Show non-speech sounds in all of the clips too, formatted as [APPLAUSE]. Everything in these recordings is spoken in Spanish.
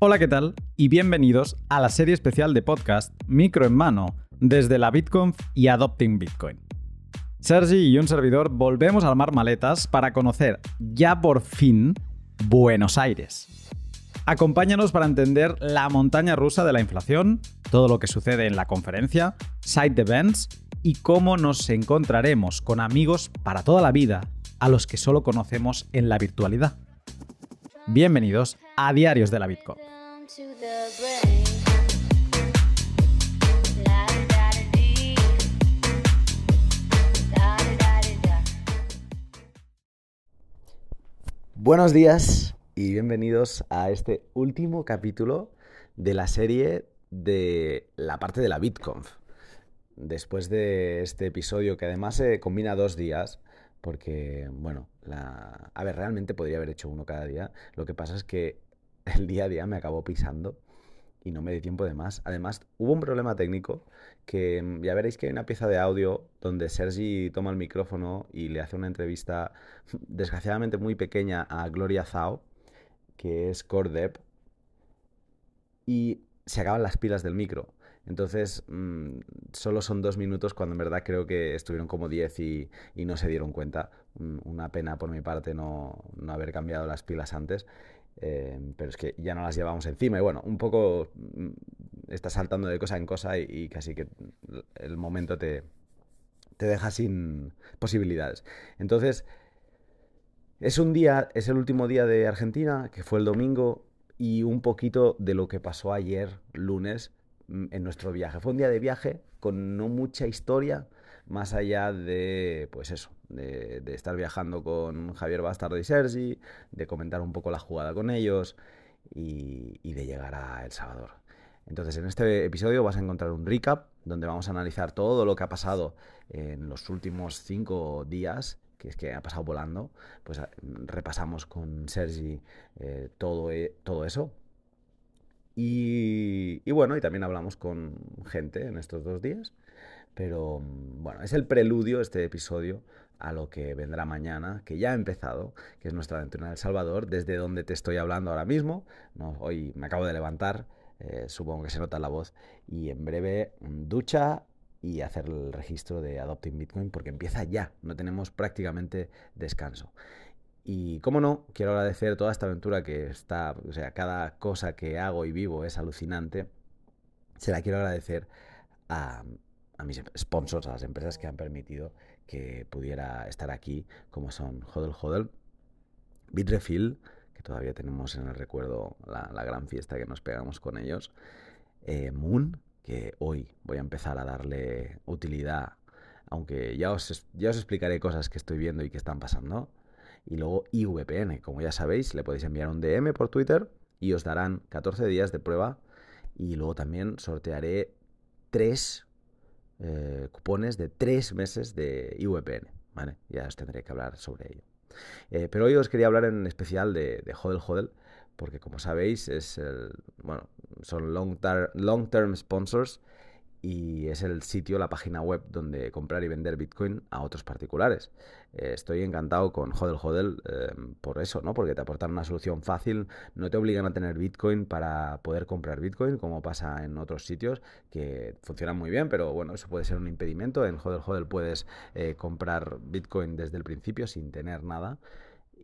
Hola, ¿qué tal? Y bienvenidos a la serie especial de podcast Micro en Mano desde la BitConf y Adopting Bitcoin. Sergi y un servidor volvemos a armar maletas para conocer ya por fin Buenos Aires. Acompáñanos para entender la montaña rusa de la inflación, todo lo que sucede en la conferencia, side events y cómo nos encontraremos con amigos para toda la vida a los que solo conocemos en la virtualidad. Bienvenidos a Diarios de la Bitcoin. Buenos días y bienvenidos a este último capítulo de la serie de la parte de la BitConf. Después de este episodio que además se combina dos días, porque, bueno, la... a ver, realmente podría haber hecho uno cada día. Lo que pasa es que [LAUGHS] el día a día me acabó pisando y no me di tiempo de más. Además, hubo un problema técnico que mm, ya veréis que hay una pieza de audio donde Sergi toma el micrófono y le hace una entrevista [LAUGHS] desgraciadamente muy pequeña a Gloria Zhao, que es Core Dev, y se acaban las pilas del micro. Entonces, mmm, solo son dos minutos cuando en verdad creo que estuvieron como diez y, no se dieron cuenta. Una pena por mi parte no, no haber cambiado las pilas antes. Eh, pero es que ya no las llevamos encima y bueno, un poco mm, está saltando de cosa en cosa y, y casi que el momento te, te, deja sin posibilidades. Entonces, es un día, es el último día de Argentina, que fue el domingo, y un poquito de lo que pasó ayer, lunes, mm, en nuestro viaje. Fue un día de viaje con no mucha historia, más allá de, pues eso, de, de, estar viajando con Javier Bastardo y Sergi, de comentar un poco la jugada con ellos y, de llegar a El Salvador. Entonces, en este episodio vas a encontrar un recap donde vamos a analizar todo lo que ha pasado en los últimos cinco días, que es que ha pasado volando. Pues repasamos con Sergi eh, todo, todo eso. Y, bueno, y también hablamos con gente en estos dos días. Pero bueno, es el preludio este episodio a lo que vendrá mañana, que ya ha empezado, que es nuestra aventura en El Salvador, desde donde te estoy hablando ahora mismo. No, hoy me acabo de levantar, eh, supongo que se nota la voz, y en breve ducha y hacer el registro de Adopting Bitcoin porque empieza ya, no tenemos prácticamente descanso. Y como no, quiero agradecer toda esta aventura que está, o sea, cada cosa que hago y vivo es alucinante. Se la quiero agradecer a, a mis sponsors, a las empresas que han permitido que pudiera estar aquí, como son Hodel Hodel, Bitrefill, que todavía tenemos en el recuerdo la, gran fiesta que nos pegamos con ellos, eh, Moon, que hoy voy a empezar a darle utilidad, aunque ya os, ya os explicaré cosas que estoy viendo y que están pasando, y luego IVPN, como ya sabéis, le podéis enviar un DM por Twitter y os darán 14 días de prueba, y luego también sortearé tres eh, cupones de tres meses de IVPN. ¿vale? Ya os tendré que hablar sobre ello. Eh, pero hoy os quería hablar en especial de, de Hodel Hodel, porque como sabéis, es el, bueno, son long-term long term sponsors y es el sitio, la página web donde comprar y vender Bitcoin a otros particulares. Eh, estoy encantado con Hodel Hodel eh, por eso, ¿no? Porque te aportan una solución fácil, no te obligan a tener Bitcoin para poder comprar Bitcoin, como pasa en otros sitios que funcionan muy bien, pero bueno, eso puede ser un impedimento. En Hodel Hodel puedes eh, comprar Bitcoin desde el principio sin tener nada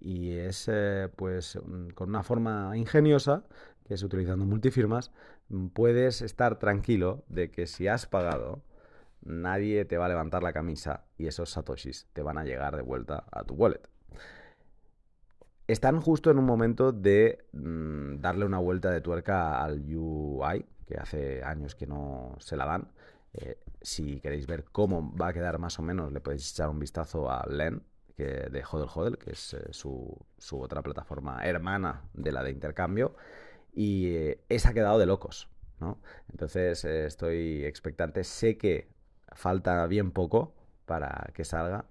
y es eh, pues con una forma ingeniosa que es utilizando multifirmas, puedes estar tranquilo de que si has pagado, nadie te va a levantar la camisa y esos satoshis te van a llegar de vuelta a tu wallet. Están justo en un momento de mmm, darle una vuelta de tuerca al UI, que hace años que no se la dan. Eh, si queréis ver cómo va a quedar más o menos, le podéis echar un vistazo a Len, que, de Hodel Hodel, que es eh, su, su, otra plataforma hermana de la de intercambio y eh, esa ha quedado de locos, ¿no? Entonces eh, estoy expectante, sé que falta bien poco para que salga,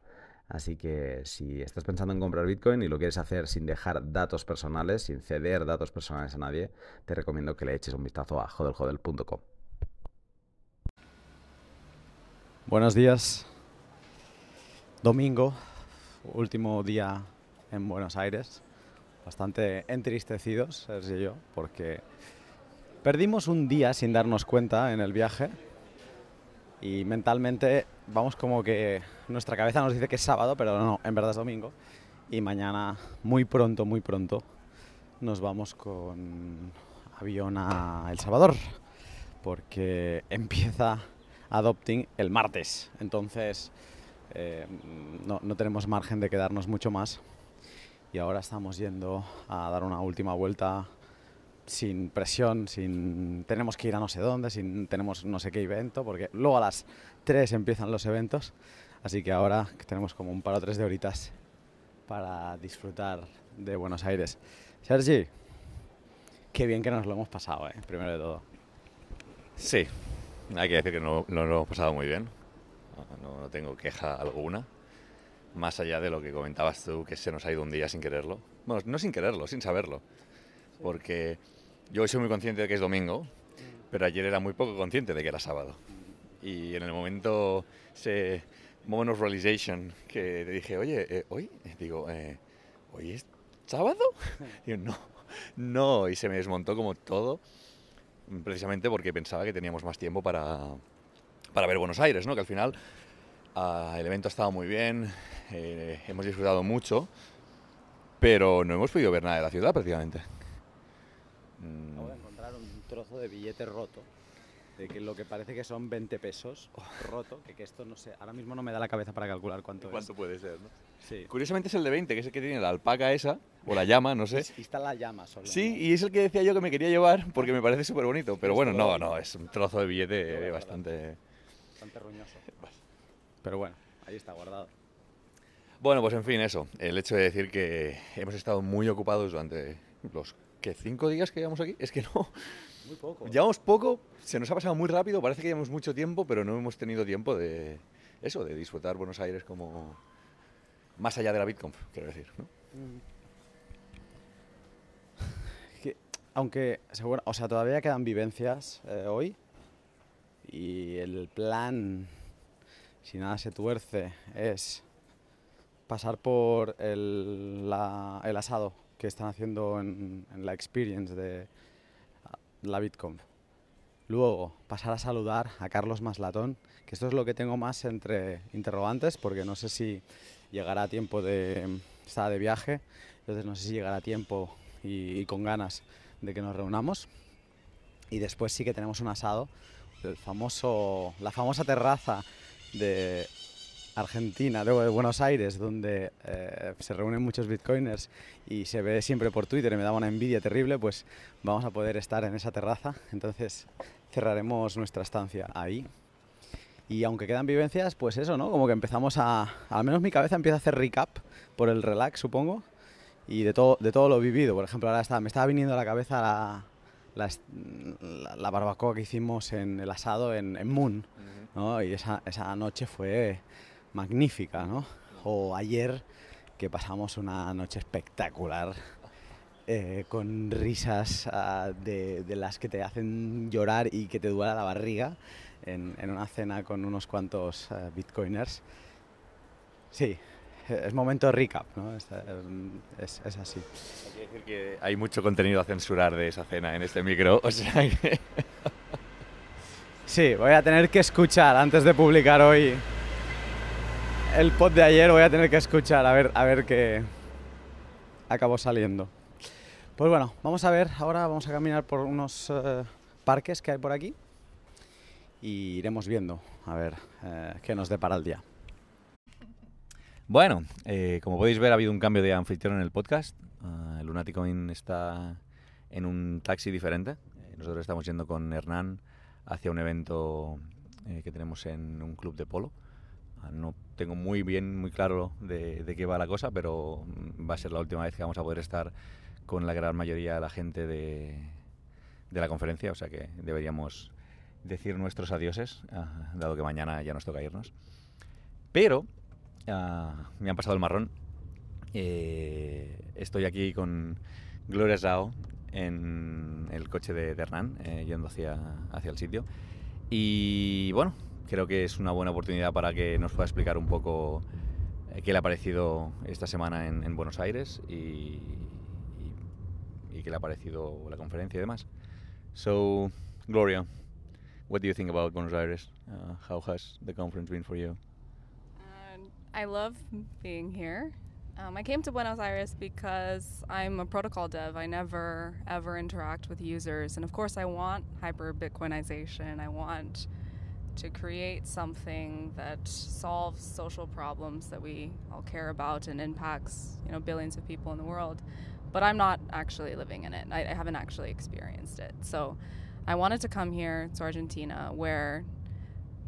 así que si estás pensando en comprar Bitcoin y lo quieres hacer sin dejar datos personales, sin ceder datos personales a nadie, te recomiendo que le eches un vistazo a jodelhodel.com. Buenos días. Domingo, último día en Buenos Aires. Bastante entristecidos, Sergio y yo, porque perdimos un día sin darnos cuenta en el viaje y mentalmente vamos como que nuestra cabeza nos dice que es sábado, pero no, en verdad es domingo. Y mañana, muy pronto, muy pronto, nos vamos con avión a El Salvador, porque empieza Adopting el martes. Entonces, eh, no, no tenemos margen de quedarnos mucho más y ahora estamos yendo a dar una última vuelta sin presión, sin tenemos que ir a no sé dónde, sin tenemos no sé qué evento, porque luego a las 3 empiezan los eventos, así que ahora tenemos como un par o tres de horitas para disfrutar de Buenos Aires. Sergi, qué bien que nos lo hemos pasado, ¿eh? primero de todo. Sí, hay que decir que no, lo hemos pasado muy bien, no tengo queja alguna más allá de lo que comentabas tú, que se nos ha ido un día sin quererlo. Bueno, no sin quererlo, sin saberlo. Porque yo hoy soy muy consciente de que es domingo, pero ayer era muy poco consciente de que era sábado. Y en el momento, ese moment of realization, que te dije, oye, eh, ¿hoy? Digo, eh, ¿hoy es sábado? [LAUGHS] Digo, no, no. Y se me desmontó como todo, precisamente porque pensaba que teníamos más tiempo para, para ver Buenos Aires, ¿no? Que al final uh, el evento ha estado muy bien, eh, hemos disfrutado mucho, pero no hemos podido ver nada de la ciudad prácticamente. Acabo de encontrar un trozo de billete roto, de que lo que parece que son 20 pesos roto, que, que esto no sé, ahora mismo no me da la cabeza para calcular cuánto, ¿Cuánto es. puede ser? ¿no? Sí. Curiosamente es el de 20, que es el que tiene la alpaca esa, o la llama, no sé. [LAUGHS] Y está la llama solo. Sí, y es el que decía yo que me quería llevar porque me parece súper bonito. Pero bueno, no, no, es un trozo de billete bastante... Bastante roñoso. Pero bueno, ahí está guardado. Bueno, pues en fin, eso. El hecho de decir que hemos estado muy ocupados durante los ¿qué, cinco días que llevamos aquí. Es que no, Muy poco. llevamos poco, se nos ha pasado muy rápido, parece que llevamos mucho tiempo, pero no hemos tenido tiempo de eso, de disfrutar Buenos Aires como más allá de la BitConf, quiero decir. ¿no? Que, aunque, seguro, o sea, todavía quedan vivencias eh, hoy y el plan, si nada se tuerce, es pasar por el, el asado que están haciendo en, la experience de la BitConf. Luego, pasar a saludar a Carlos Maslatón, que esto es lo que tengo más entre interrogantes, porque no sé si llegará a tiempo de... Está de viaje, entonces no sé si llegará a tiempo y, y con ganas de que nos reunamos. Y después sí que tenemos un asado, el famoso, la famosa terraza de Argentina, de Buenos Aires, donde eh, se reúnen muchos bitcoiners y se ve siempre por Twitter y me da una envidia terrible, pues vamos a poder estar en esa terraza. Entonces cerraremos nuestra estancia ahí. Y aunque quedan vivencias, pues eso, ¿no? Como que empezamos a... Al menos mi cabeza empieza a hacer recap por el relax, supongo. Y de todo, de todo lo vivido. Por ejemplo, ahora está, me estaba viniendo a la cabeza la- la barbacoa que hicimos en el asado en, en Moon. ¿No? Y esa, esa noche fue magnífica. O ayer que pasamos una noche espectacular eh, con risas ah, de, las que te hacen llorar y que te duela la barriga en, una cena con unos cuantos eh, bitcoiners. Sí, es momento recap, ¿no? Es, es- es así. Hay mucho contenido a censurar de esa cena en este micro. Sí, voy a tener que escuchar antes de publicar hoy el pod de ayer, voy a tener que escuchar a ver, a ver qué acabó saliendo. Pues bueno, vamos a ver, ahora vamos a caminar por unos eh, parques que hay por aquí y iremos viendo a ver eh, qué nos depara el día. Bueno, eh, como podéis ver ha habido un cambio de anfitrión en el podcast. Ah, el está en un taxi diferente. Nosotros estamos yendo con Hernán hacia un evento eh, que tenemos en un club de polo. Ah, no tengo muy bien, muy claro de, qué va la cosa, pero mm, va a ser la última vez que vamos a poder estar con la gran mayoría de la gente de, de la conferencia, o sea que deberíamos decir nuestros adioses, ah, dado que mañana ya nos toca irnos. Pero ah, me han pasado el marrón. Eh, estoy aquí con Gloria Zhao en el coche de, de Hernán, eh, yendo hacia, hacia el sitio. Y bueno, creo que es una buena oportunidad para que nos pueda explicar un poco eh, qué le ha parecido esta semana en, en Buenos Aires y, qué le ha parecido la conferencia y demás. So, Gloria, what do you think about Buenos Aires? Uh, how has the conference been for you? Uh, I love being here. Um, I came to Buenos Aires because I'm a protocol dev. I never ever interact with users, and of course, I want hyper Bitcoinization. I want to create something that solves social problems that we all care about and impacts you know billions of people in the world. But I'm not actually living in it. I, I haven't actually experienced it. So I wanted to come here to Argentina, where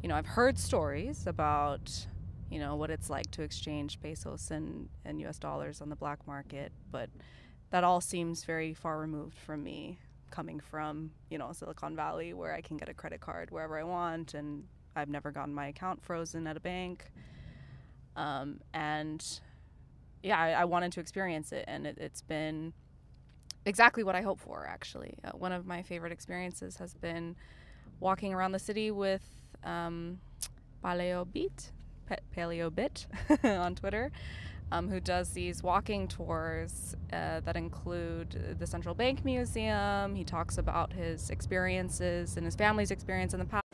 you know I've heard stories about you know what it's like to exchange pesos and, and US dollars on the black market, but that all seems very far removed from me coming from, you know, Silicon Valley where I can get a credit card wherever I want and I've never gotten my account frozen at a bank. Um, and yeah, I, I, wanted to experience it and it, has been exactly what I hoped for actually. Uh, one of my favorite experiences has been walking around the city with um, Paleo Beat, PaleoBit [LAUGHS] on Twitter, um, who does these walking tours uh, that include the Central Bank Museum. He talks about his experiences and his family's experience in the past.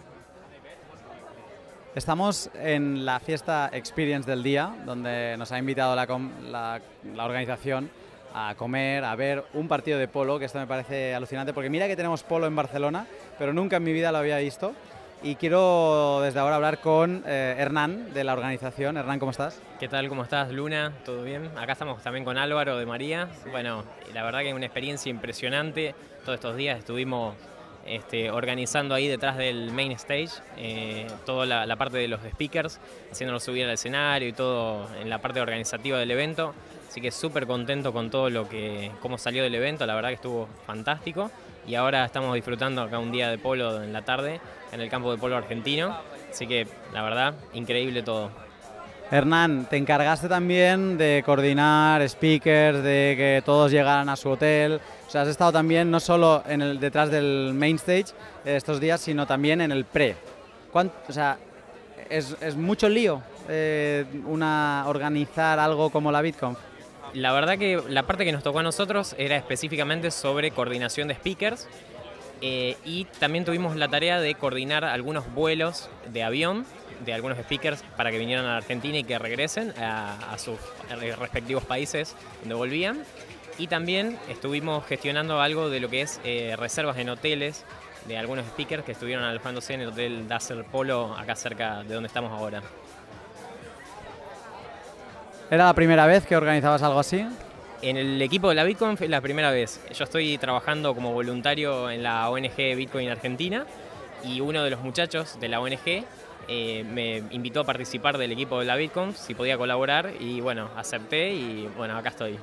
Estamos en la fiesta Experience del día, donde nos ha invitado la, la, la, organización a comer, a ver un partido de polo, que esto me parece alucinante, porque mira que tenemos polo en Barcelona, pero nunca en mi vida lo había visto. Y quiero desde ahora hablar con eh, Hernán de la organización. Hernán, ¿cómo estás? ¿Qué tal? ¿Cómo estás, Luna? ¿Todo bien? Acá estamos también con Álvaro de María. Bueno, la verdad que es una experiencia impresionante. Todos estos días estuvimos este, organizando ahí detrás del main stage eh, toda la, parte de los speakers, haciéndolos subir al escenario y todo en la parte organizativa del evento. Así que súper contento con todo lo que, cómo salió del evento, la verdad que estuvo fantástico. Y ahora estamos disfrutando acá un día de polo en la tarde en el campo de polo argentino. Así que la verdad, increíble todo. Hernán, te encargaste también de coordinar speakers, de que todos llegaran a su hotel. O sea, has estado también no solo en el, detrás del main stage estos días, sino también en el pre. O sea, es, es mucho lío eh, una, organizar algo como la BitConf. La verdad que la parte que nos tocó a nosotros era específicamente sobre coordinación de speakers eh, y también tuvimos la tarea de coordinar algunos vuelos de avión de algunos speakers para que vinieran a la Argentina y que regresen a, sus respectivos países donde volvían. Y también estuvimos gestionando algo de lo que es eh, reservas en hoteles de algunos speakers que estuvieron alojándose en el hotel Dazzle Polo, acá cerca de donde estamos ahora. ¿Era la primera vez que organizabas algo así? En el equipo de la Bitcoin fue la primera vez. Yo estoy trabajando como voluntario en la ONG Bitcoin Argentina y uno de los muchachos de la ONG eh, me invitó a participar del equipo de la Bitcoin, si podía colaborar y bueno, acepté y bueno, acá estoy.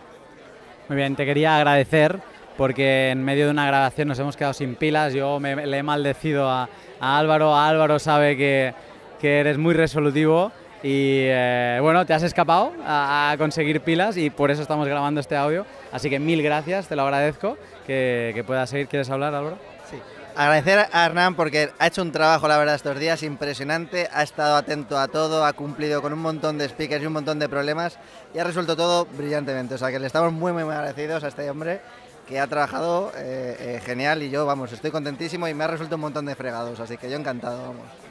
Muy bien, te quería agradecer porque en medio de una grabación nos hemos quedado sin pilas. Yo me, le he maldecido a, Álvaro. Álvaro sabe que, que eres muy resolutivo y eh, bueno, te has escapado a, conseguir pilas y por eso estamos grabando este audio. Así que mil gracias, te lo agradezco. Que, que puedas seguir. ¿Quieres hablar, Álvaro? Sí. Agradecer a Hernán porque ha hecho un trabajo, la verdad, estos días impresionante. Ha estado atento a todo, ha cumplido con un montón de speakers y un montón de problemas y ha resuelto todo brillantemente. O sea que le estamos muy, muy, agradecidos a este hombre que ha trabajado eh, eh, genial y yo, vamos, estoy contentísimo y me ha resuelto un montón de fregados. Así que yo encantado, vamos.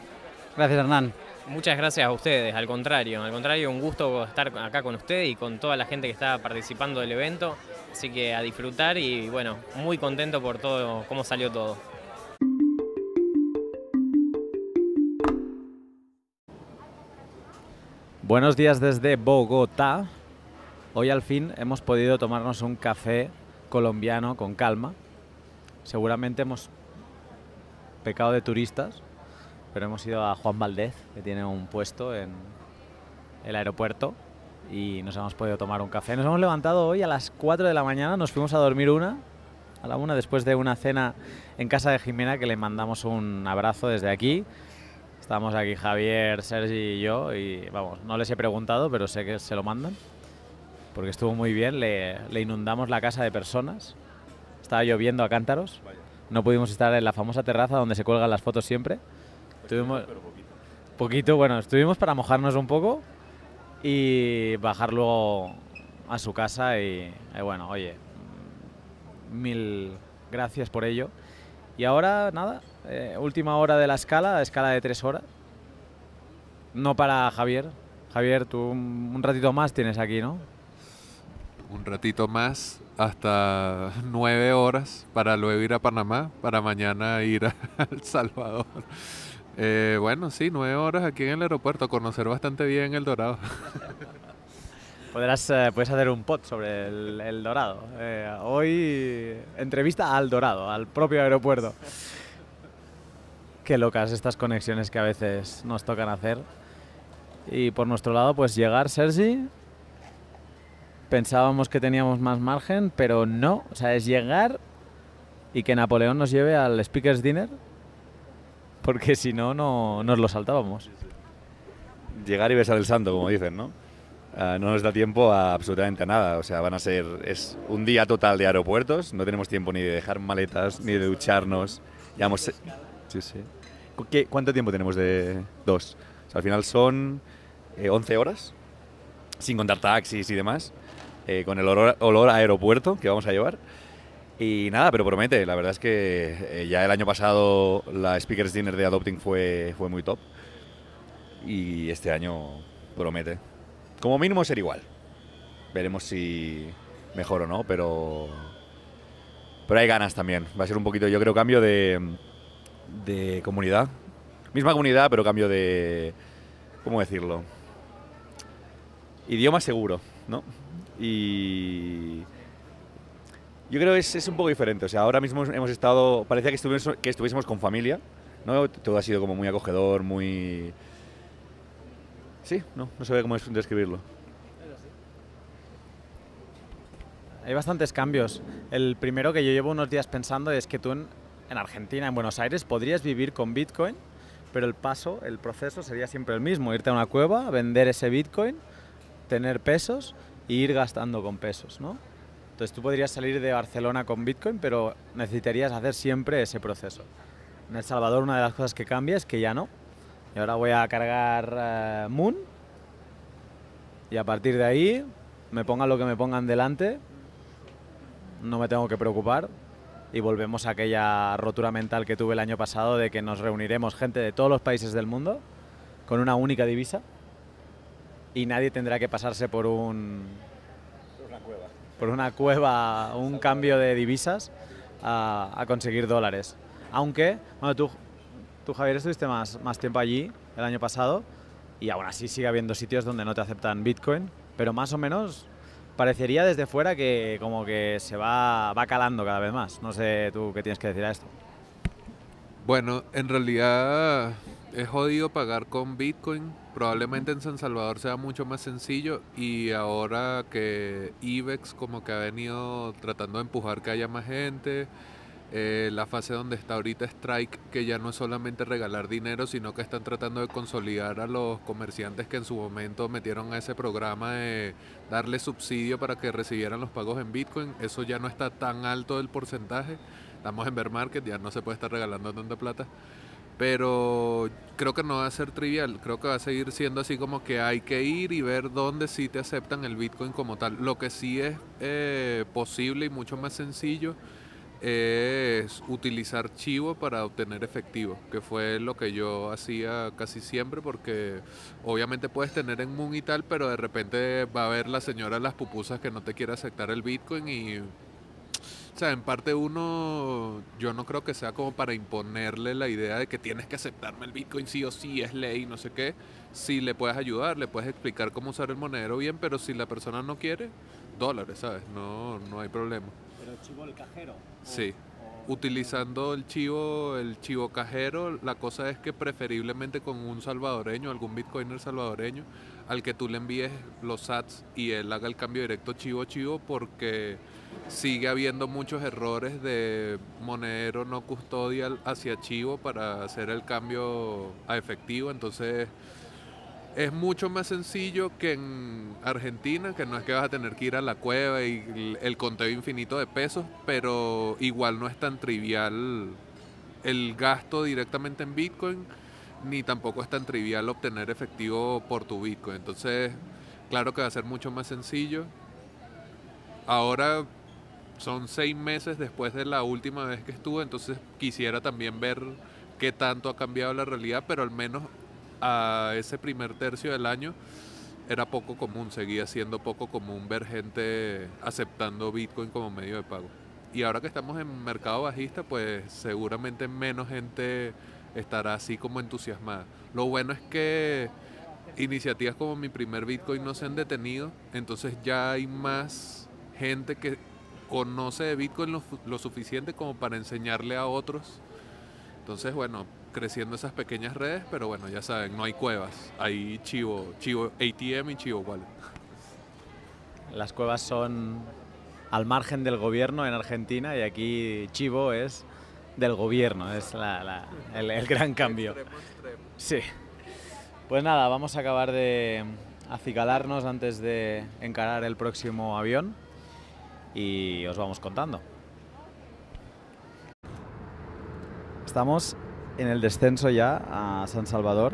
Gracias, Hernán. Muchas gracias a ustedes, al contrario, al contrario, un gusto estar acá con ustedes y con toda la gente que está participando del evento, así que a disfrutar y bueno, muy contento por todo, cómo salió todo. Buenos días desde Bogotá. Hoy al fin hemos podido tomarnos un café colombiano con calma. Seguramente hemos pecado de turistas pero hemos ido a Juan Valdez, que tiene un puesto en el aeropuerto, y nos hemos podido tomar un café. Nos hemos levantado hoy a las 4 de la mañana, nos fuimos a dormir una, a la una, después de una cena en casa de Jimena, que le mandamos un abrazo desde aquí. Estamos aquí Javier, Sergi y yo, y vamos, no les he preguntado, pero sé que se lo mandan, porque estuvo muy bien, le, le inundamos la casa de personas, estaba lloviendo a cántaros, no pudimos estar en la famosa terraza donde se cuelgan las fotos siempre, Estuvimos, poquito. bueno, estuvimos para mojarnos un poco y bajar luego a su casa y, bueno, oye, mil gracias por ello. Y ahora, nada, eh, última hora de la escala, escala de tres horas. No para Javier. Javier, tú un un ratito más tienes aquí, ¿no? Un ratito más, hasta nueve horas, para luego ir a Panamá, para mañana ir [LAUGHS] a El Salvador. Eh, bueno, sí, nueve horas aquí en el aeropuerto, conocer bastante bien El Dorado. [LAUGHS] Podrás, eh, puedes hacer un pod sobre el, Dorado. Eh, hoy entrevista al Dorado, al propio aeropuerto. Qué locas estas conexiones que a veces nos tocan hacer. Y por nuestro lado, pues llegar, Sergi. Pensábamos que teníamos más margen, pero no. O sea, es llegar y que Napoleón nos lleve al Speakers Dinner. Porque si no, no nos lo saltábamos. Llegar y besar el santo, como dicen, ¿no? Ah, no nos da tiempo a absolutamente nada. O sea, van a ser. Es un día total de aeropuertos. No tenemos tiempo ni de dejar maletas, ni de ducharnos. Llevamos. Sí, sí. ¿Cu- qué- ¿Cuánto tiempo tenemos de dos? Al final son eh, 11 horas, sin contar taxis y demás, eh, con el olor, olor a aeropuerto que vamos a llevar. Y nada, pero promete. La verdad es que eh, ya el año pasado la Speakers Dinner de Adopting fue, fue muy top. Y este año promete. Como mínimo ser igual. Veremos si mejor o no, pero. Pero hay ganas también. Va a ser un poquito, yo creo, cambio de, de comunidad. Misma comunidad, pero cambio de. ¿Cómo decirlo? Idioma seguro, ¿no? Y. Yo creo que es, es un poco diferente. O sea, ahora mismo hemos estado. Parecía que estuviésemos, que estuviésemos con familia, ¿no? Todo ha sido como muy acogedor, muy. Sí, no, no sé cómo es- describirlo. Hay bastantes cambios. El primero que yo llevo unos días pensando es que tú en, en Argentina, en Buenos Aires, podrías vivir con Bitcoin, pero el paso, el proceso sería siempre el mismo. Irte a una cueva, vender ese Bitcoin, tener pesos e ir gastando con pesos, ¿no? Entonces tú podrías salir de Barcelona con Bitcoin, pero necesitarías hacer siempre ese proceso. En El Salvador una de las cosas que cambia es que ya no. Y ahora voy a cargar eh, Moon y a partir de ahí me pongan lo que me pongan delante, no me tengo que preocupar y volvemos a aquella rotura mental que tuve el año pasado de que nos reuniremos gente de todos los países del mundo con una única divisa y nadie tendrá que pasarse por un por una cueva, un cambio de divisas a, a conseguir dólares. Aunque, bueno, tú, tú Javier estuviste más, más tiempo allí el año pasado y aún así sigue habiendo sitios donde no te aceptan Bitcoin, pero más o menos parecería desde fuera que como que se va, va calando cada vez más. No sé tú qué tienes que decir a esto. Bueno, en realidad es jodido pagar con Bitcoin. Probablemente en San Salvador sea mucho más sencillo y ahora que IBEX como que ha venido tratando de empujar que haya más gente, eh, la fase donde está ahorita Strike, que ya no es solamente regalar dinero, sino que están tratando de consolidar a los comerciantes que en su momento metieron a ese programa de darle subsidio para que recibieran los pagos en Bitcoin. Eso ya no está tan alto el porcentaje. Estamos en bear market, ya no se puede estar regalando tanta plata. Pero creo que no va a ser trivial, creo que va a seguir siendo así como que hay que ir y ver dónde sí te aceptan el Bitcoin como tal. Lo que sí es eh, posible y mucho más sencillo es utilizar chivo para obtener efectivo, que fue lo que yo hacía casi siempre porque obviamente puedes tener en Moon y tal, pero de repente va a haber la señora las pupusas que no te quiere aceptar el Bitcoin y o sea, en parte uno, yo no creo que sea como para imponerle la idea de que tienes que aceptarme el Bitcoin sí o sí, es ley, no sé qué. Si le puedes ayudar, le puedes explicar cómo usar el monedero bien, pero si la persona no quiere, dólares, ¿sabes? No, no hay problema. Pero chivo el cajero. Sí. Utilizando el chivo, el chivo cajero, la cosa es que preferiblemente con un salvadoreño, algún bitcoiner salvadoreño, al que tú le envíes los sats y él haga el cambio directo chivo chivo porque sigue habiendo muchos errores de monedero no custodial hacia chivo para hacer el cambio a efectivo, entonces es mucho más sencillo que en Argentina, que no es que vas a tener que ir a la cueva y el- conteo infinito de pesos, pero igual no es tan trivial el gasto directamente en Bitcoin, ni tampoco es tan trivial obtener efectivo por tu Bitcoin. Entonces, claro que va a ser mucho más sencillo. Ahora son seis meses después de la última vez que estuve, entonces quisiera también ver qué tanto ha cambiado la realidad, pero al menos a ese primer tercio del año era poco común, seguía siendo poco común ver gente aceptando Bitcoin como medio de pago. Y ahora que estamos en mercado bajista, pues seguramente menos gente estará así como entusiasmada. Lo bueno es que iniciativas como mi primer Bitcoin no se han detenido, entonces ya hay más gente que conoce de Bitcoin lo, lo suficiente como para enseñarle a otros. Entonces, bueno, creciendo esas pequeñas redes, pero bueno, ya saben, no hay cuevas, hay chivo, chivo ATM y chivo wallet. Las cuevas son al margen del gobierno en Argentina y aquí chivo es del gobierno, es la- la- el, el gran cambio. Sí. Pues nada, vamos a acabar de acicalarnos antes de encarar el próximo avión y os vamos contando. Estamos en el descenso ya a San Salvador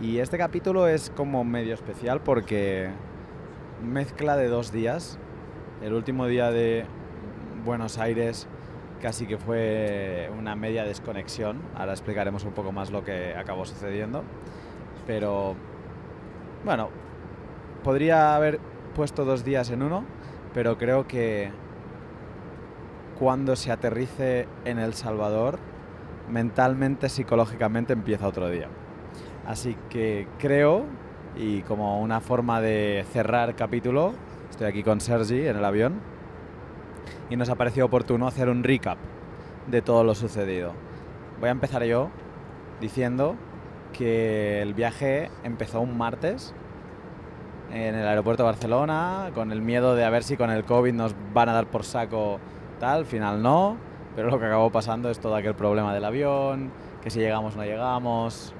y este capítulo es como medio especial porque mezcla de dos días. El último día de Buenos Aires casi que fue una media desconexión. Ahora explicaremos un poco más lo que acabó sucediendo. Pero bueno, podría haber puesto dos días en uno, pero creo que cuando se aterrice en El Salvador, mentalmente, psicológicamente empieza otro día. Así que creo, y como una forma de cerrar capítulo, estoy aquí con Sergi en el avión y nos ha parecido oportuno hacer un recap de todo lo sucedido. Voy a empezar yo diciendo que el viaje empezó un martes en el aeropuerto de Barcelona con el miedo de a ver si con el COVID nos van a dar por saco tal, al final no, pero lo que acabó pasando es todo aquel problema del avión, que si llegamos no llegamos,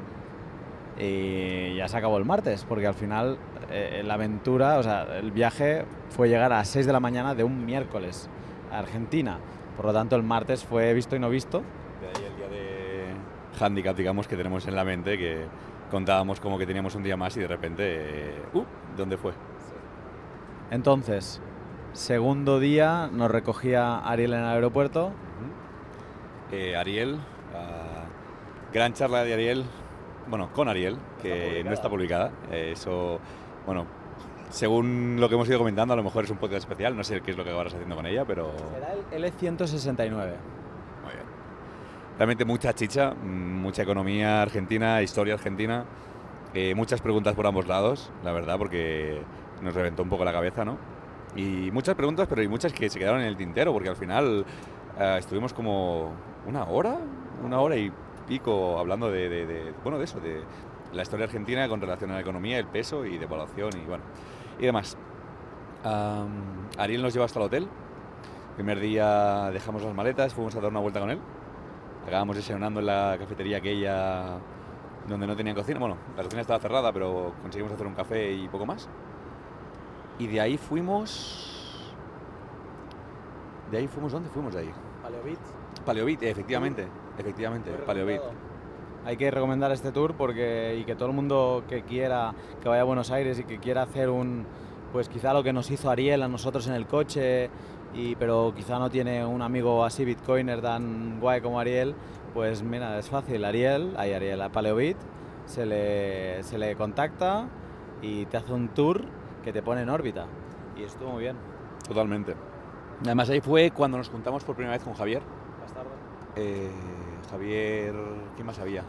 y ya se acabó el martes, porque al final eh, la aventura, o sea, el viaje fue llegar a las 6 de la mañana de un miércoles a Argentina. Por lo tanto, el martes fue visto y no visto. De ahí el día de handicap, digamos, que tenemos en la mente, que contábamos como que teníamos un día más y de repente, eh, uh, ¿dónde fue? Entonces, segundo día nos recogía Ariel en el aeropuerto. Eh, Ariel, gran charla de Ariel, bueno, con Ariel, que no está publicada. Eh, eso, bueno, según lo que hemos ido comentando, a lo mejor es un podcast especial, no sé qué es lo que acabarás haciendo con ella, pero Será el L169. muy bien. Realmente mucha chicha, mucha economía argentina, historia argentina, eh, muchas preguntas por ambos lados, la verdad, porque nos reventó un poco la cabeza, ¿no? Y muchas preguntas, pero hay muchas que se quedaron en el tintero, porque al final eh, estuvimos como una hora, una hora y pico hablando de, de- de- bueno, de eso, de la historia argentina con relación a la economía, el peso y devaluación y bueno, y demás. Ariel nos lleva hasta el hotel. Primer día dejamos las maletas, fuimos a dar una vuelta con él. Acabamos desayunando en la cafetería aquella donde no tenían cocina. Bueno, la cocina estaba cerrada, pero conseguimos hacer un café y poco más. Y de ahí fuimos... ¿De ahí fuimos dónde fuimos de ahí? Paleobit. Paleobit, efectivamente. Efectivamente, Paleobit. Hay que recomendar este tour porque y que todo el mundo que quiera que vaya a Buenos Aires y que quiera hacer un pues quizá lo que nos hizo Ariel a nosotros en el coche y pero quizá no tiene un amigo así bitcoiner tan guay como Ariel, pues mira, es fácil, Ariel, hay Ariel a Paleobit, se le se le contacta y te hace un tour que te pone en órbita y estuvo muy bien. Totalmente. Además ahí fue cuando nos juntamos por primera vez con Javier. Bastardo. Eh, Javier, ¿quién más había?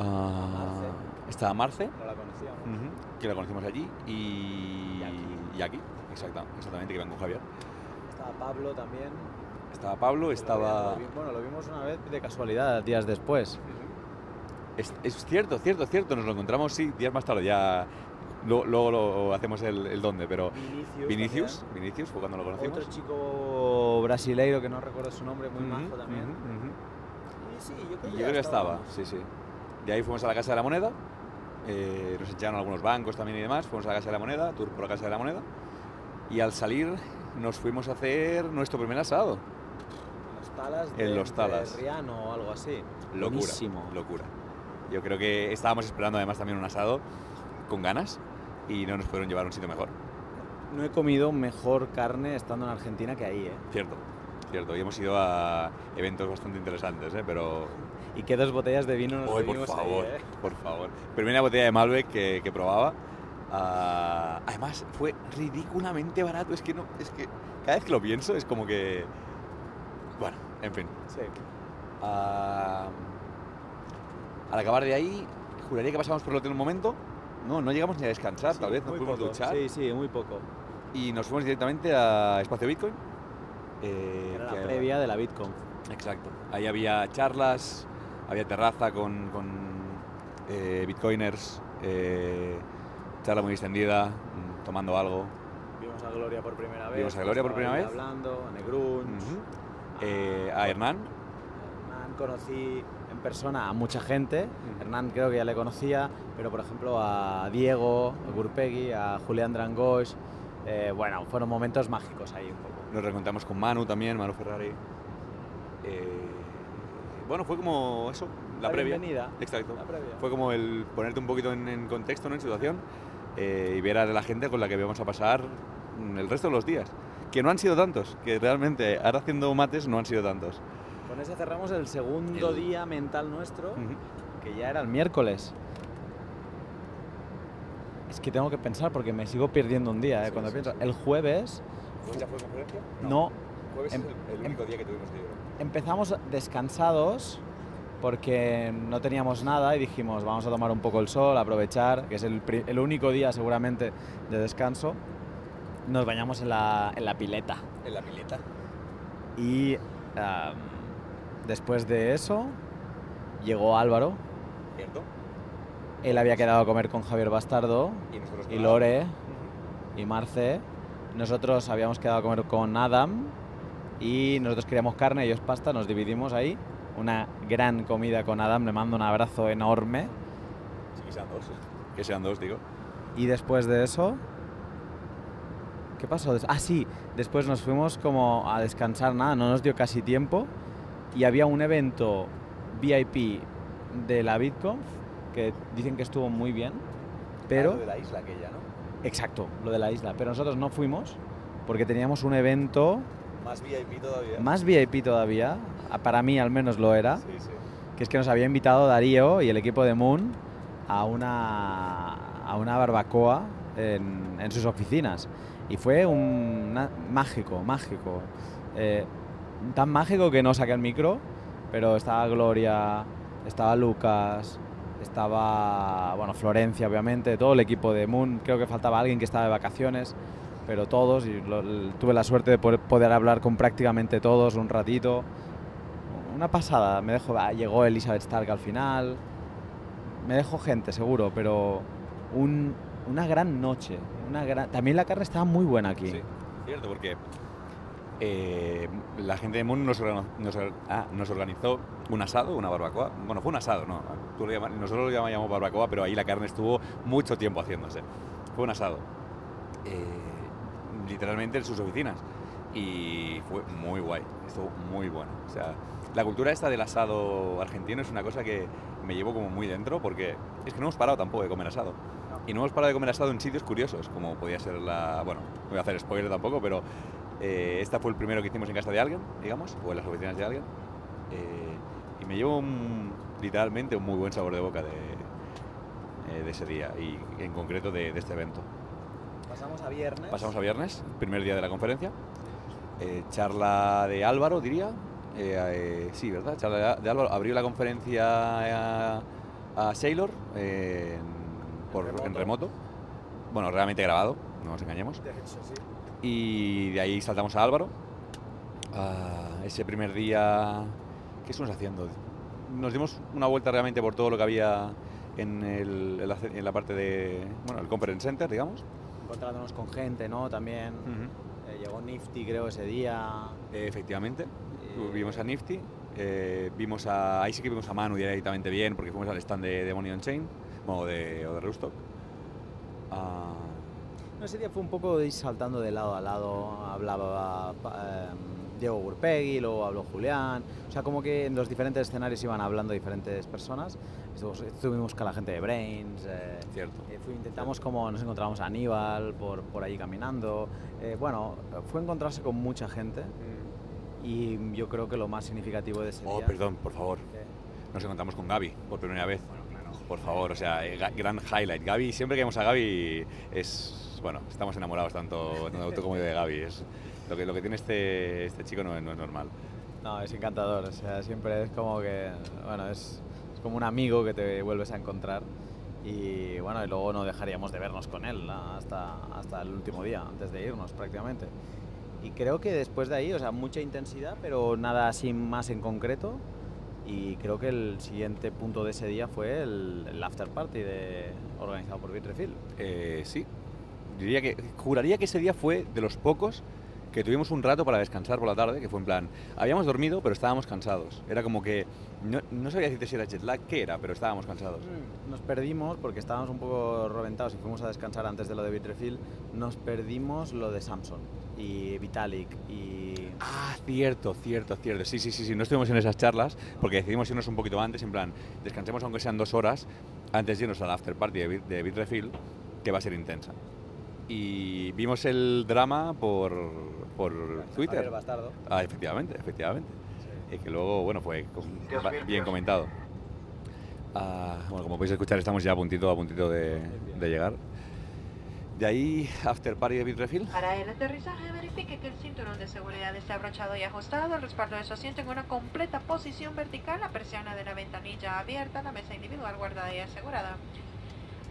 Ah, Marce. estaba Marce, No la conocíamos. que la conocimos allí, y Jackie. Jackie, exacta, exactamente, que iban con Javier. Estaba Pablo también. Estaba Pablo, estaba... Lo vi- Bueno, lo vimos una vez de casualidad, días después. Es, es cierto, cierto, cierto, nos lo encontramos, sí, días más tarde, ya... Luego, luego lo hacemos el, el dónde, pero... Vinicius, Vinicius fue cuando lo conocimos. Otro chico brasileiro que no recuerdo su nombre, muy Ujú, majo también. ujú. Y sí, yo creo Yo que, ya estaba, sí, sí. De ahí fuimos a la Casa de la Moneda, eh, nos echaron algunos bancos también y demás, fuimos a la Casa de la Moneda, tour por la Casa de la Moneda, y al salir nos fuimos a hacer nuestro primer asado. En los talas En de, los talas. de Riano o algo así. Locura, Buenísimo. locura. Yo creo que estábamos esperando además también un asado con ganas y no nos pudieron llevar a un sitio mejor. no he comido mejor carne estando en Argentina que ahí, ¿eh? Cierto, cierto. Y hemos ido a eventos bastante interesantes, ¿eh? Pero... Y qué dos botellas de vino nos Uy, por ahí, favor, ¿eh? por favor. Primera botella de Malbec que, que probaba. ah, además, fue ridículamente barato. Es que no, es que cada vez que lo pienso es como que... Bueno, en fin. Sí. Ah, al acabar de ahí, juraría que pasamos por el hotel un momento. No, no llegamos ni a descansar, tal vez fuimos a poco. duchar. Sí, sí, muy poco. Y nos fuimos directamente a Espacio Bitcoin. eh, Era la previa de la Bitcoin. Exacto. Ahí había charlas, había terraza con, con, eh, bitcoiners, eh, charla muy extendida, mm, tomando algo. Vimos a Gloria por primera vez. Vimos a Gloria por primera vez. Hablando, a Negrunch. Ujú. Eh, a Hernán, Hernán conocí persona a mucha gente. Hernán creo que ya le conocía, pero por ejemplo a Diego, a Gurpegui, a Julián Drangosh. eh, bueno, fueron momentos mágicos ahí un poco. nos reencontramos con Manu también, Manu Ferrari. Eh, bueno, fue como eso, la, La previa. bienvenida. Exacto. La previa. Fue como el ponerte un poquito en, en contexto, ¿no? en situación, eh, y ver a la gente con la que vamos a pasar el resto de los días. Que no han sido tantos, que realmente ahora haciendo mates no han sido tantos. Con ese cerramos el segundo El- día mental nuestro, que ya era el miércoles. Es que tengo que pensar porque me sigo perdiendo un día, ¿eh? Sí, cuando sí, pienso. sí. El jueves, ¿Jueves ya fue conferencia? no, Jueves Em- es el, el único día que tuvimos libre. empezamos descansados porque no teníamos nada y dijimos vamos a tomar un poco el sol, aprovechar, que es el, único día seguramente de descanso. Nos bañamos en la, en la pileta En la pileta. y después de eso llegó Álvaro. ¿Cierto? Él había quedado a comer con Javier Bastardo Y nosotros y Lore y Marce. Nosotros habíamos quedado a comer con Adam y nosotros queríamos carne, ellos pasta, nos dividimos ahí. Una gran comida con Adam, le mando un abrazo enorme. Sí, que sean dos. Que sean dos, digo. Y después de eso... ¿Qué pasó? Ah, sí, después nos fuimos como a descansar, nada, no nos dio casi tiempo. Y había un evento VIP de la BitConf que dicen que estuvo muy bien, pero... Ah, de la isla aquella, ¿no? Exacto, lo de la isla. Pero nosotros no fuimos porque teníamos un evento Más VIP todavía. más VIP todavía, para mí al menos lo era, Sí, sí. que es que nos había invitado Darío y el equipo de Moon a una, a una barbacoa en, en sus oficinas. Y fue un mágico, mágico. Eh, tan mágico que no saqué el micro, pero estaba Gloria, estaba Lucas, estaba bueno, Florencia, obviamente, todo el equipo de Moon. Creo que faltaba alguien que estaba de vacaciones, pero todos. Y lo- tuve la suerte de poder, poder hablar con prácticamente todos un ratito. Una pasada. Me dejó, ah, llegó Elizabeth Stark al final. Me dejó gente, seguro, pero un- una gran noche. Una gran... También la carne estaba muy buena aquí. Sí, cierto, porque eh, la gente de Moon nos, nos ah, nos organizó un asado, una barbacoa. Bueno, fue un asado, ¿no? Tú lo llamas- nosotros lo llamamos barbacoa, pero ahí la carne estuvo mucho tiempo haciéndose. Fue un asado. eh, literalmente en sus oficinas. Y fue muy guay, estuvo muy bueno. O sea, la cultura esta del asado argentino es una cosa que me llevo como muy dentro porque es que no hemos parado tampoco de comer asado. Y no hemos parado de comer asado en sitios curiosos, como podía ser la... Bueno, no voy a hacer spoiler tampoco, pero eh, esta fue el primero que hicimos en casa de alguien, digamos, o en las oficinas de alguien. Eh, y me llevo un- literalmente un muy buen sabor de boca de, eh, de ese día y en concreto de, de este evento. Pasamos a viernes. Pasamos a viernes, primer día de la conferencia. Eh, charla de Álvaro, diría. Sí, ¿verdad? Charla de, de Álvaro. Abrió la conferencia a, a Sailor en, por, en remoto. Bueno, realmente grabado, no nos engañemos. Y de ahí saltamos a Álvaro. Ah, ese primer día, ¿qué estuvimos haciendo? Nos dimos una vuelta realmente por todo lo que había en, el- en la, en la parte de, bueno, el Conference Center, digamos. Encontrándonos con gente, ¿no? También. Eh, llegó Nifty, creo, ese día. Eh, efectivamente, vimos a Nifty, eh, vimos a, ahí sí que vimos a Manu directamente bien, porque fuimos al stand de, de Money on Chain, bueno, de, o de Rustock. Ah, No, ese día fue un poco ir saltando de lado a lado. Hablaba em, Diego Gurpegui, luego habló Julián. O sea, como que en los diferentes escenarios iban hablando diferentes personas. Estuvimos, estuvimos con la gente de Brains. eh, Cierto. eh, fue- intentamos como nos encontramos a Aníbal por, por allí caminando. Eh, bueno, fue encontrarse con mucha gente y yo creo que lo más significativo de ese Oh, día... perdón, por favor. que- Nos encontramos con Gaby por primera vez. Por favor, o sea, eh, gran highlight. Gaby, siempre que vemos a Gaby es. Bueno, estamos enamorados tanto, tanto tú como yo de Gaby. Es, lo, que, lo que tiene este, este chico no, es- no es normal. No, es encantador, o sea, siempre es como que, bueno, es, es como un amigo que te vuelves a encontrar y bueno, y luego no dejaríamos de vernos con él hasta, hasta el último día, antes de irnos prácticamente. Y creo que después de ahí, o sea, mucha intensidad, pero nada así más en concreto. Y creo que el siguiente punto de ese día fue el, el after party de, organizado por Bitrefill. Eh, sí, diría que. Juraría que ese día fue de los pocos que tuvimos un rato para descansar por la tarde, que fue en plan. Habíamos dormido, pero estábamos cansados. Era como que. No, no sabía decirte si era jet lag, qué era, pero estábamos cansados. Nos perdimos porque estábamos un poco roventados y fuimos a descansar antes de lo de Bitrefill. Nos perdimos lo de Samsung y Vitalik y. Ah, cierto, cierto, cierto. Sí, sí, sí, sí. No estuvimos en esas charlas porque decidimos irnos un poquito antes, en plan, descansemos aunque sean dos horas antes de irnos al after party de, Bit- de Bitrefill, que va a ser intensa. Y vimos el drama por, por Twitter. Javier Bastardo. Ah, efectivamente, efectivamente. Y que luego, bueno, fue ba- bien comentado. Ah, bueno, como podéis escuchar, estamos ya a puntito, a puntito de, de llegar. De ahí, after party de Bitrefill. Para el aterrizaje verifique que el cinturón de seguridad esté abrochado y ajustado, el respaldo de su asiento en una completa posición vertical, la persiana de la ventanilla abierta, la mesa individual guardada y asegurada.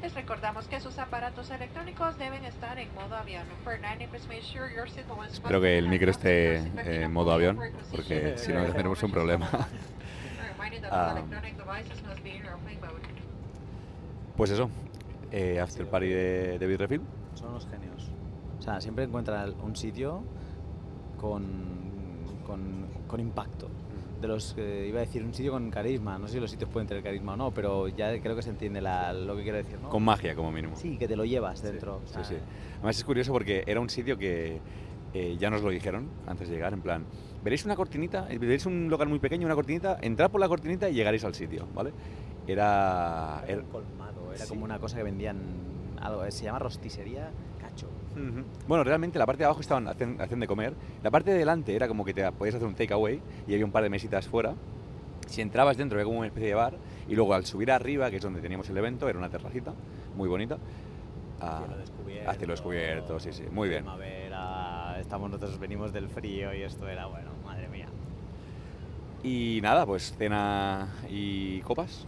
Les recordamos que sus aparatos electrónicos deben estar en modo avión. For 90, please make sure your seatbelt is Espero que el micro esté fastened en modo avión, porque si no tendremos un problema. [LAUGHS] Ah. all electronic devices must be in airplane mode. Pues eso, eh, after party de, de Bitrefill. Son unos genios. O sea, siempre encuentran un sitio con, con, con impacto. De los que iba a decir un sitio con carisma. No sé si los sitios pueden tener carisma o no, pero ya creo que se entiende la- lo que quiero decir, ¿no? Con magia, como mínimo. Sí, que te lo llevas dentro. Sí, o sea, sí. Además es curioso porque era un sitio que eh, ya nos lo dijeron antes de llegar, en plan, veréis una cortinita, veréis un local muy pequeño, una cortinita, entrad por la cortinita y llegaréis al sitio, ¿vale? Era... Era era- un colmado, era Sí. como una cosa que vendían algo, se llama rosticería Bueno, realmente la parte de abajo estaban hacen de comer, la parte de delante era como que te podías hacer un takeaway y había un par de mesitas fuera. Si entrabas dentro había como una especie de bar y luego al subir arriba, que es donde teníamos el evento, era una terracita muy bonita. Ah, cielo descubierto. a cielo descubierto, sí, sí, muy bien. Primavera, estamos nosotros venimos del frío y esto era bueno, madre mía. Y nada, pues cena y copas.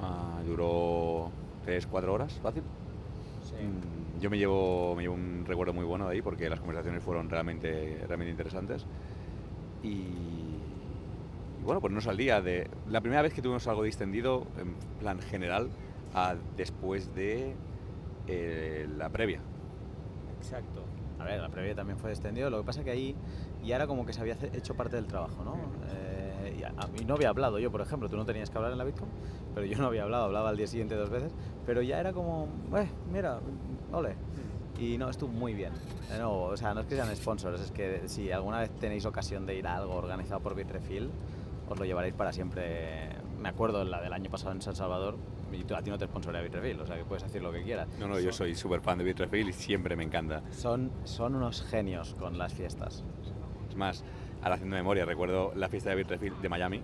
Ah, duró 3-4 horas, fácil. Mm, Yo me llevo, me llevo un recuerdo muy bueno de ahí porque las conversaciones fueron realmente, realmente interesantes. Y, y bueno, ponernos al día de la primera vez que tuvimos algo distendido en plan general a después de eh, la previa. Exacto. A ver, la previa también fue extendido, lo que pasa que ahí ya era como que se había hecho parte del trabajo, ¿no? Eh, y, a- y no había hablado yo, por ejemplo, tú no tenías que hablar en la Bitcoin, pero yo no había hablado, hablaba al día siguiente dos veces, pero ya era como, eh, mira, ole. Y no, estuvo muy bien. De nuevo, o sea, no es que sean sponsors, es que si alguna vez tenéis ocasión de ir a algo organizado por Bitrefill, os lo llevaréis para siempre. Me acuerdo la del año pasado en San Salvador, y tú- a ti no te sponsorea Bitrefill, o sea que puedes decir lo que quieras. No, no, yo soy súper fan de Bitrefill y siempre me encanta. Son, son unos genios con las fiestas. Es más, ahora haciendo memoria, recuerdo la fiesta de Bitrefill de Miami,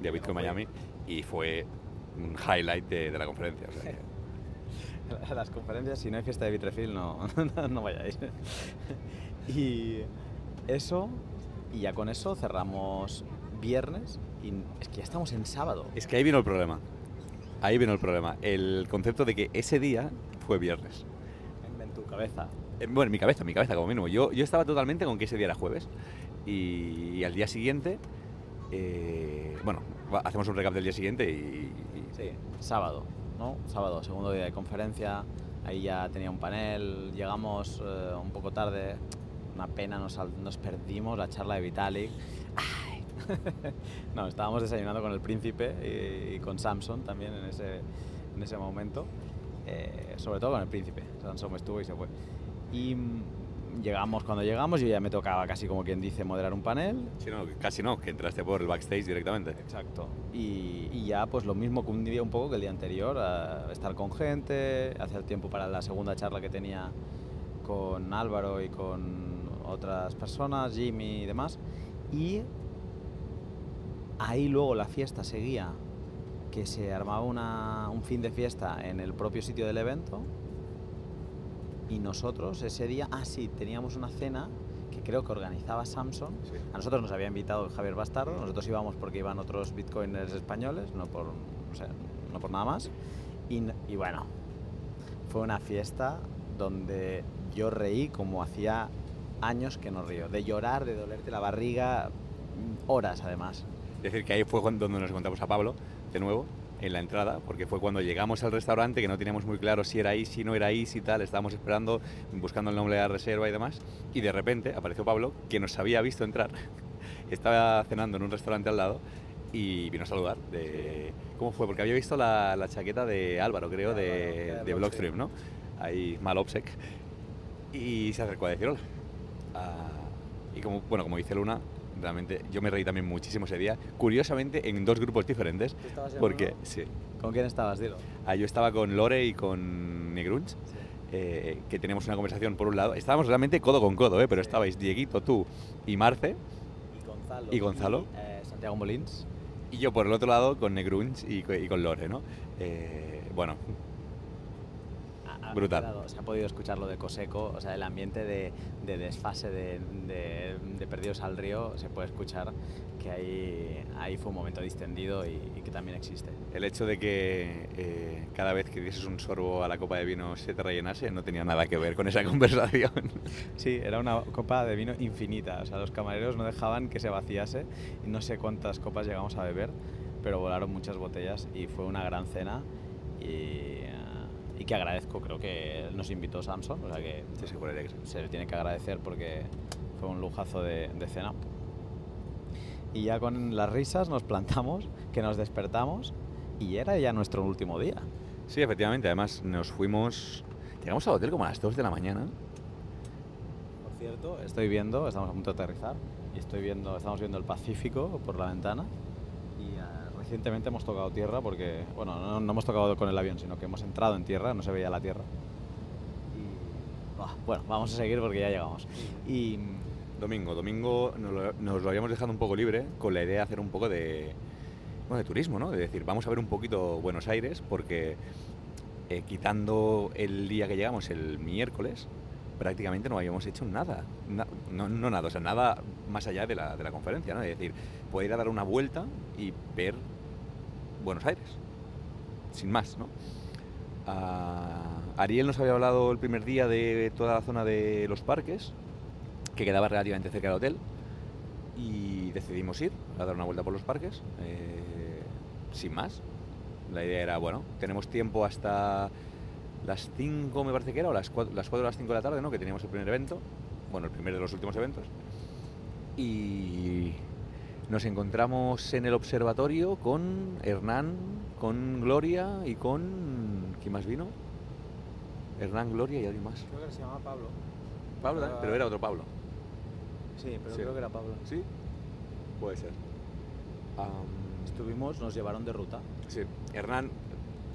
de Bitcoin Miami, y fue un highlight de, de la conferencia. o sea que- [LAUGHS] las conferencias, si no hay fiesta de Bitrefill, no, [LAUGHS] no, no vayáis. [LAUGHS] Y eso, y ya con eso cerramos viernes y es que ya estamos en sábado. Es que ahí vino el problema. Ahí vino el problema. El concepto de que ese día fue viernes. En, en tu cabeza. Eh, Bueno, en mi cabeza, en mi cabeza como mínimo. Yo, yo estaba totalmente con que ese día era jueves. Y, al día siguiente, eh, bueno, hacemos un recap del día siguiente y, Sí, sábado, ¿no? Sábado, segundo día de conferencia. Ahí ya tenía un panel, llegamos eh, un poco tarde. Una pena, nos, nos perdimos la charla de Vitalik. ¡Ay! [LAUGHS] no, estábamos desayunando con el príncipe y, y con Samson también en ese, en ese momento. Eh, sobre todo con el príncipe. Samson estuvo y se fue. Y mm, llegamos cuando llegamos, yo ya me tocaba casi como quien dice moderar un panel. Sí, no, casi no, que entraste por el backstage directamente. Exacto. Y, y ya pues lo mismo que un día un poco que el día anterior, a estar con gente, hacer tiempo para la segunda charla que tenía con Álvaro y con otras personas, Jimmy y demás. Y ahí luego la fiesta seguía, que se armaba una- un fin de fiesta en el propio sitio del evento. Y nosotros ese día, ah sí, teníamos una cena que creo que organizaba Samsung. Sí. A nosotros nos había invitado Javier Bastardo, nosotros íbamos porque iban otros bitcoiners españoles, no por, o sea, no por nada más. Y, y bueno, fue una fiesta donde yo reí como hacía años que no río. De llorar, de dolerte la barriga, mm, horas además. Es decir, que ahí fue cuando nos encontramos a Pablo, de nuevo, en la entrada, porque fue cuando llegamos al restaurante que no teníamos muy claro si era ahí, si no era ahí, si tal, estábamos esperando, buscando el nombre de la reserva y demás, y de repente apareció Pablo, que nos había visto entrar. [LAUGHS] Estaba cenando en un restaurante al lado y vino a saludar. De... ¿Cómo fue? Porque había visto la, la chaqueta de Álvaro, creo, De de, Álvaro, de de Blockstream, ¿no? Ahí, mal obsec. Y se acercó a decir hola. Ah, y como, bueno, como dice Luna, realmente yo me reí también muchísimo ese día. Curiosamente, en dos grupos diferentes. Porque, sí. ¿Con quién estabas, dilo? Ah, yo estaba con Lore y con Negrunch, eh, que teníamos una conversación por un lado. Estábamos realmente codo con codo, ¿eh? pero Sí. estabais Dieguito, tú y Marce, Y Gonzalo. ¿Y Gonzalo? eh, Santiago Molins. y yo por el otro lado con Negrunch y, co- y con Lore, ¿no? Eh, bueno, Brutal. se ha podido escuchar lo de Coseco, o sea, el ambiente de, de desfase de, de- de Perdidos al Río, se puede escuchar que ahí, ahí fue un momento distendido y, y que también existe. el hecho de que eh, cada vez que dieses un sorbo a la copa de vino se te rellenase no tenía nada que ver con esa [LAUGHS] conversación. Sí, era una copa de vino infinita, o sea, los camareros no dejaban que se vaciase y no sé cuántas copas llegamos a beber, pero volaron muchas botellas y fue una gran cena y, y que agradezco, creo que nos invitó Samson, o sea que Sí, sí, por alegre. se le tiene que agradecer porque fue un lujazo de, de cena. Y ya con las risas nos plantamos, que nos despertamos y era ya nuestro último día. Sí, efectivamente, además nos fuimos... Llegamos al hotel como a las 2 de la mañana. Por cierto, estoy viendo, estamos a punto de aterrizar y estoy viendo, estamos viendo el Pacífico por la ventana recientemente hemos tocado tierra porque, bueno, no, no hemos tocado con el avión, sino que hemos entrado en tierra, no se veía la tierra. Y, bah, bueno, vamos a seguir porque ya llegamos. Y Domingo, domingo nos lo, nos lo habíamos dejado un poco libre con la idea de hacer un poco de, bueno, de turismo, ¿no? De decir, vamos a ver un poquito Buenos Aires porque eh, quitando el día que llegamos, el miércoles, prácticamente no habíamos hecho nada. Na- no, no nada, o sea, nada más allá de la, de la conferencia, ¿no? Es decir, poder ir a dar una vuelta y ver Buenos Aires, sin más, ¿no? Ah, Ariel nos había hablado el primer día de toda la zona de los parques, que quedaba relativamente cerca del hotel, y decidimos ir a dar una vuelta por los parques, eh, sin más. La idea era, bueno, tenemos tiempo hasta las 5, me parece que era, o las 4, las 4 o las 5 de la tarde, ¿no? Que teníamos el primer evento, bueno, el primer de los últimos eventos. Y nos encontramos en el observatorio con Hernán, con Gloria y con... ¿Quién más vino? Hernán, Gloria y alguien más. creo que se llama Pablo. Pablo, Ah. pero era otro Pablo. Sí, pero Sí. creo que era Pablo. ¿Sí? Puede ser. Am, Estuvimos, nos llevaron de ruta. sí, Hernán,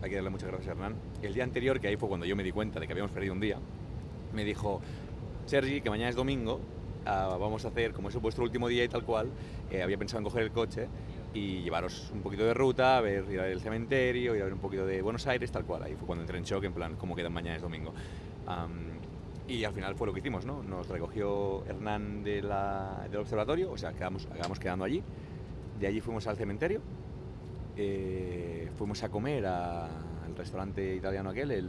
hay que darle muchas gracias a Hernán. El día anterior, que ahí fue cuando yo me di cuenta de que habíamos perdido un día, me dijo, Sergi, que mañana es domingo, vamos a hacer, como es vuestro último día y tal cual, eh, había pensado en coger el coche y llevaros un poquito de ruta, a ver, ir a ver el cementerio, ir a ver un poquito de Buenos Aires, tal cual. Ahí fue cuando entré en shock, en plan, ¿cómo queda mañana es domingo? Y al final fue lo que hicimos, ¿no? Nos recogió Hernán de la- del observatorio, o sea, quedamos, acabamos quedando allí. De allí fuimos al cementerio, eh, fuimos a comer al restaurante italiano aquel, el...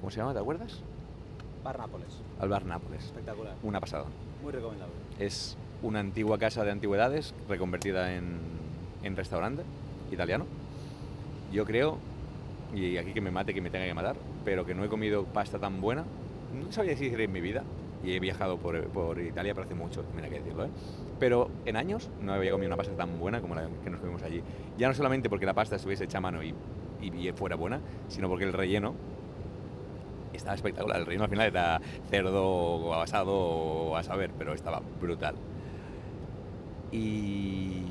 ¿Cómo se llama? ¿Te acuerdas? Bar Nápoles. Al Bar Nápoles. Espectacular. Una pasada. Muy recomendable. Es una antigua casa de antigüedades reconvertida en, en restaurante italiano. Yo creo, y aquí que me mate, que me tenga que matar, pero que no he comido pasta tan buena. No sabía decir en mi vida. Y he viajado por, por Italia, pero hace mucho, mira que decirlo, ¿eh? Pero en años no había comido una pasta tan buena como la que nos comimos allí. Ya no solamente porque la pasta estuviese hecha a mano y, y, y fuera buena, sino porque el relleno estaba espectacular. El relleno al final era cerdo o asado o a saber, pero estaba brutal. Y,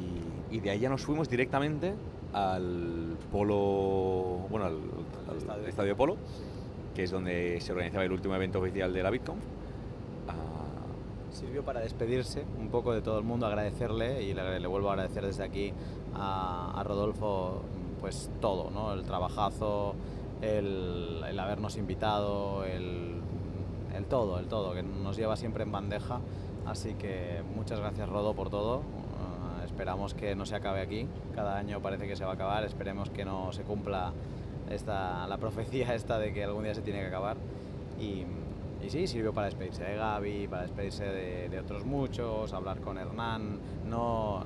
y de ahí ya nos fuimos directamente al polo, bueno, al, al estadio. estadio. de polo, que es donde se organizaba el último evento oficial de la Bitcoin. Sirvió para despedirse un poco de todo el mundo, agradecerle y le, le vuelvo a agradecer desde aquí a, a Rodolfo pues todo, ¿no? El trabajazo, el, el habernos invitado, el, el todo, el todo, que nos lleva siempre en bandeja. Así que muchas gracias Rodo por todo. Uh, esperamos que no se acabe aquí. Cada año parece que se va a acabar. Esperemos que no se cumpla esta, la profecía [LAUGHS] esta de que algún día se tiene que acabar. Y, y sí, sirvió para despedirse de Gaby, para despedirse de, otros muchos, hablar con Hernán, no,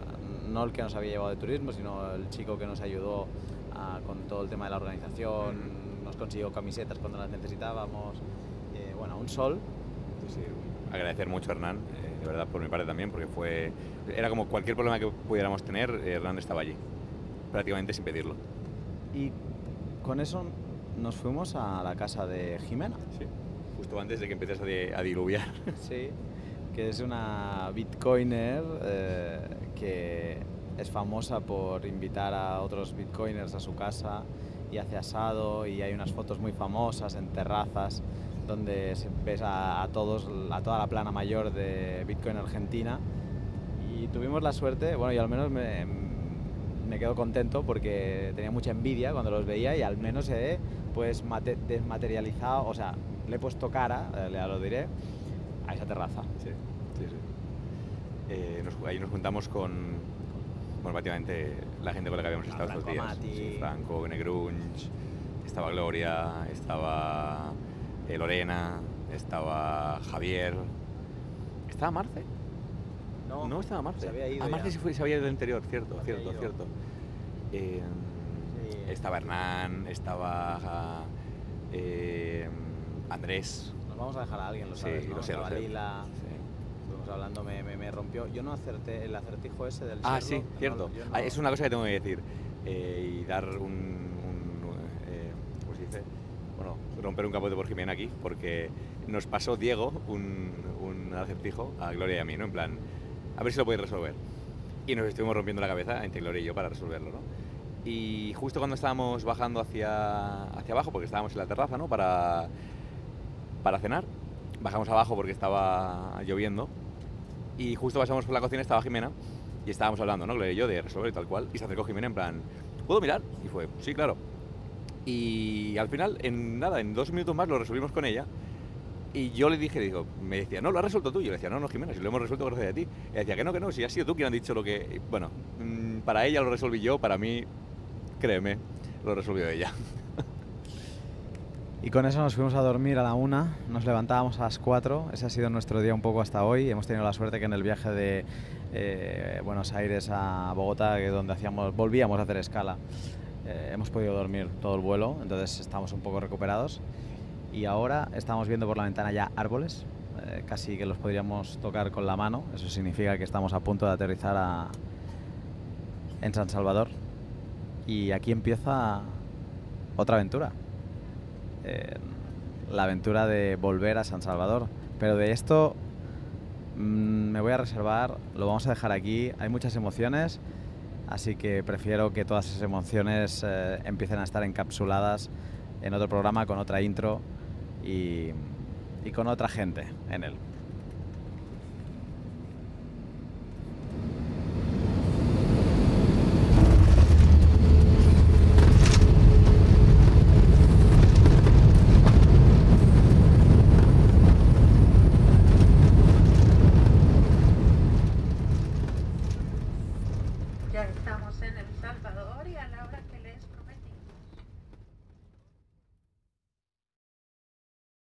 no el que nos había llevado de turismo, sino el chico que nos ayudó a- con todo el tema de la organización, consiguió camisetas cuando las necesitábamos. Eh, bueno, un sol. Sí, agradecer mucho a Hernán, eh, de verdad por mi parte también, porque fue era como cualquier problema que pudiéramos tener, eh, Hernán estaba allí, prácticamente sin pedirlo. Y con eso nos fuimos a la casa de Jimena. Sí. Justo antes de que empieces a, di- a diluviar. [LAUGHS] Sí, que es una bitcoiner eh, que es famosa por invitar a otros bitcoiners a su casa y hace asado y hay unas fotos muy famosas en terrazas donde ves a, a todos, a toda la plana mayor de Bitcoin Argentina y tuvimos la suerte, bueno, yo al menos me, quedo contento porque tenía mucha envidia cuando los veía y al menos he pues mate- desmaterializado, o sea, le he puesto cara, eh, ya lo diré, a esa terraza. Eh, nos- ahí nos juntamos con, bueno, prácticamente la gente con la que habíamos estado estos días. Sí, Franco, Negrunch, estaba Gloria, estaba eh, Lorena, estaba Javier, estaba Marce. No, estaba Marce. se había ido Ah, Marce se, fue, se había ido del interior, cierto, Se cierto, cierto. Eh, Sí. Estaba Hernán, estaba eh, Andrés. Nos vamos a dejar a alguien, lo Sí, sabes, ¿no? lo sé, lo sé. Sí. Hablando, me, me, me rompió. Yo no acerté el acertijo ese del Ah, Sherlock, sí, no, cierto. yo no- Ah, es una cosa que tengo que decir. eh, y dar un. un, eh, ¿Cómo se dice? Bueno, romper un capote por Jimena aquí, porque nos pasó Diego un, un acertijo a Gloria y a mí, ¿no? En plan, a ver si lo podéis resolver. Y nos estuvimos rompiendo la cabeza entre Gloria y yo para resolverlo, ¿no? Y justo cuando estábamos bajando hacia, hacia abajo, porque estábamos en la terraza, ¿no? Para, para cenar, bajamos abajo porque estaba lloviendo. Y justo pasamos por la cocina, estaba Jimena y estábamos hablando, ¿no? Gloria y yo, de resolver y tal cual. Y se acercó Jimena en plan, ¿puedo mirar? Y fue, sí, claro. Y al final, en nada, en dos minutos más lo resolvimos con ella. Y yo le dije, digo, me decía, no, lo has resuelto tú. Yo le decía, no, no, Jimena, si lo hemos resuelto gracias a ti. Y decía, que no, que no, si has sido tú quien has dicho lo que. Bueno, mm, para ella lo resolví yo, para mí, créeme, lo resolvió ella. Y con eso nos fuimos a dormir a la una, nos levantábamos a las 4, ese ha sido nuestro día un poco hasta hoy. Hemos tenido la suerte que en el viaje de eh, Buenos Aires a Bogotá, donde hacíamos, volvíamos a hacer escala, eh, hemos podido dormir todo el vuelo, entonces estamos un poco recuperados. Y ahora estamos viendo por la ventana ya árboles, eh, casi que los podríamos tocar con la mano, eso significa que estamos a punto de aterrizar a- en San Salvador. Y aquí empieza otra aventura eh, la aventura de volver a San Salvador. Pero de esto mm, me voy a reservar, lo vamos a dejar aquí. Hay muchas emociones, así que prefiero que todas esas emociones eh, empiecen a estar encapsuladas en otro programa con otra intro y, y con otra gente en él.